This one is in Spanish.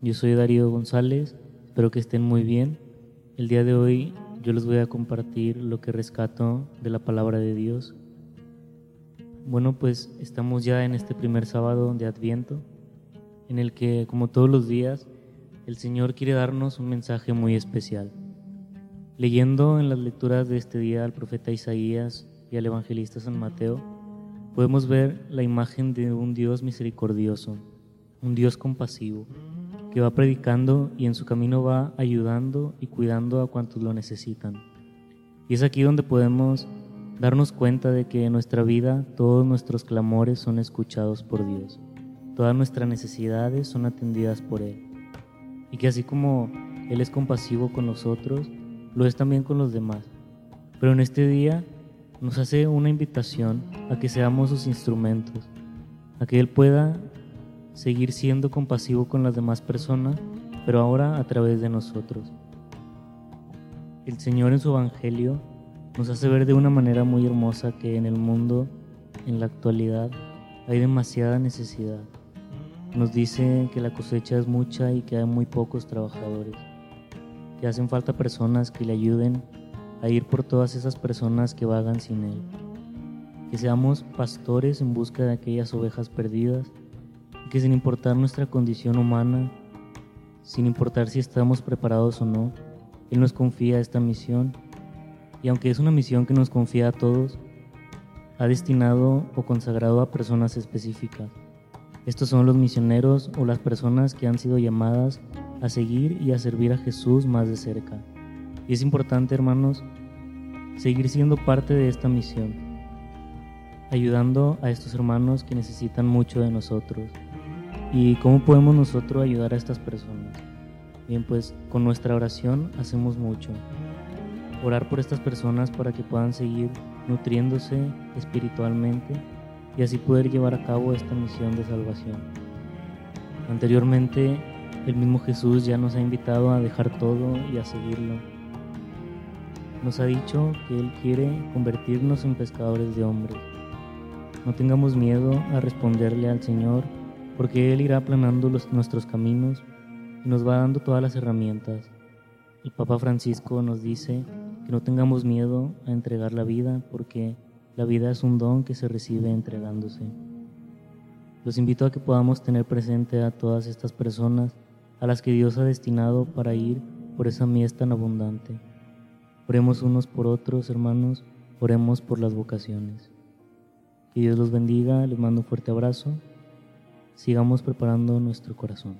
Yo soy Darío González, espero que estén muy bien. El día de hoy yo les voy a compartir lo que rescato de la palabra de Dios. Bueno, pues estamos ya en este primer sábado de Adviento, en el que, como todos los días, el Señor quiere darnos un mensaje muy especial. Leyendo en las lecturas de este día al profeta Isaías y al evangelista San Mateo, podemos ver la imagen de un Dios misericordioso, un Dios compasivo, que va predicando y en su camino va ayudando y cuidando a cuantos lo necesitan. Y es aquí donde podemos darnos cuenta de que en nuestra vida todos nuestros clamores son escuchados por Dios, todas nuestras necesidades son atendidas por Él. Y que así como Él es compasivo con nosotros, lo es también con los demás. Pero en este día nos hace una invitación a que seamos sus instrumentos, a que Él pueda seguir siendo compasivo con las demás personas, pero ahora a través de nosotros. El Señor en su Evangelio nos hace ver de una manera muy hermosa que en el mundo, en la actualidad, hay demasiada necesidad. Nos dice que la cosecha es mucha y que hay muy pocos trabajadores, que hacen falta personas que le ayuden a ir por todas esas personas que vagan sin Él. Que seamos pastores en busca de aquellas ovejas perdidas que sin importar nuestra condición humana, sin importar si estamos preparados o no, Él nos confía esta misión y aunque es una misión que nos confía a todos, ha destinado o consagrado a personas específicas. Estos son los misioneros o las personas que han sido llamadas a seguir y a servir a Jesús más de cerca. Y es importante, hermanos, seguir siendo parte de esta misión, ayudando a estos hermanos que necesitan mucho de nosotros. ¿Y cómo podemos nosotros ayudar a estas personas? Bien, pues con nuestra oración hacemos mucho. Orar por estas personas para que puedan seguir nutriéndose espiritualmente y así poder llevar a cabo esta misión de salvación. Anteriormente, el mismo Jesús ya nos ha invitado a dejar todo y a seguirlo. Nos ha dicho que Él quiere convertirnos en pescadores de hombres. No tengamos miedo a responderle al Señor porque Él irá aplanando nuestros caminos y nos va dando todas las herramientas. El Papa Francisco nos dice que no tengamos miedo a entregar la vida porque la vida es un don que se recibe entregándose. Los invito a que podamos tener presente a todas estas personas a las que Dios ha destinado para ir por esa mies tan abundante. Oremos unos por otros, hermanos, oremos por las vocaciones. Que Dios los bendiga, les mando un fuerte abrazo sigamos preparando nuestro corazón.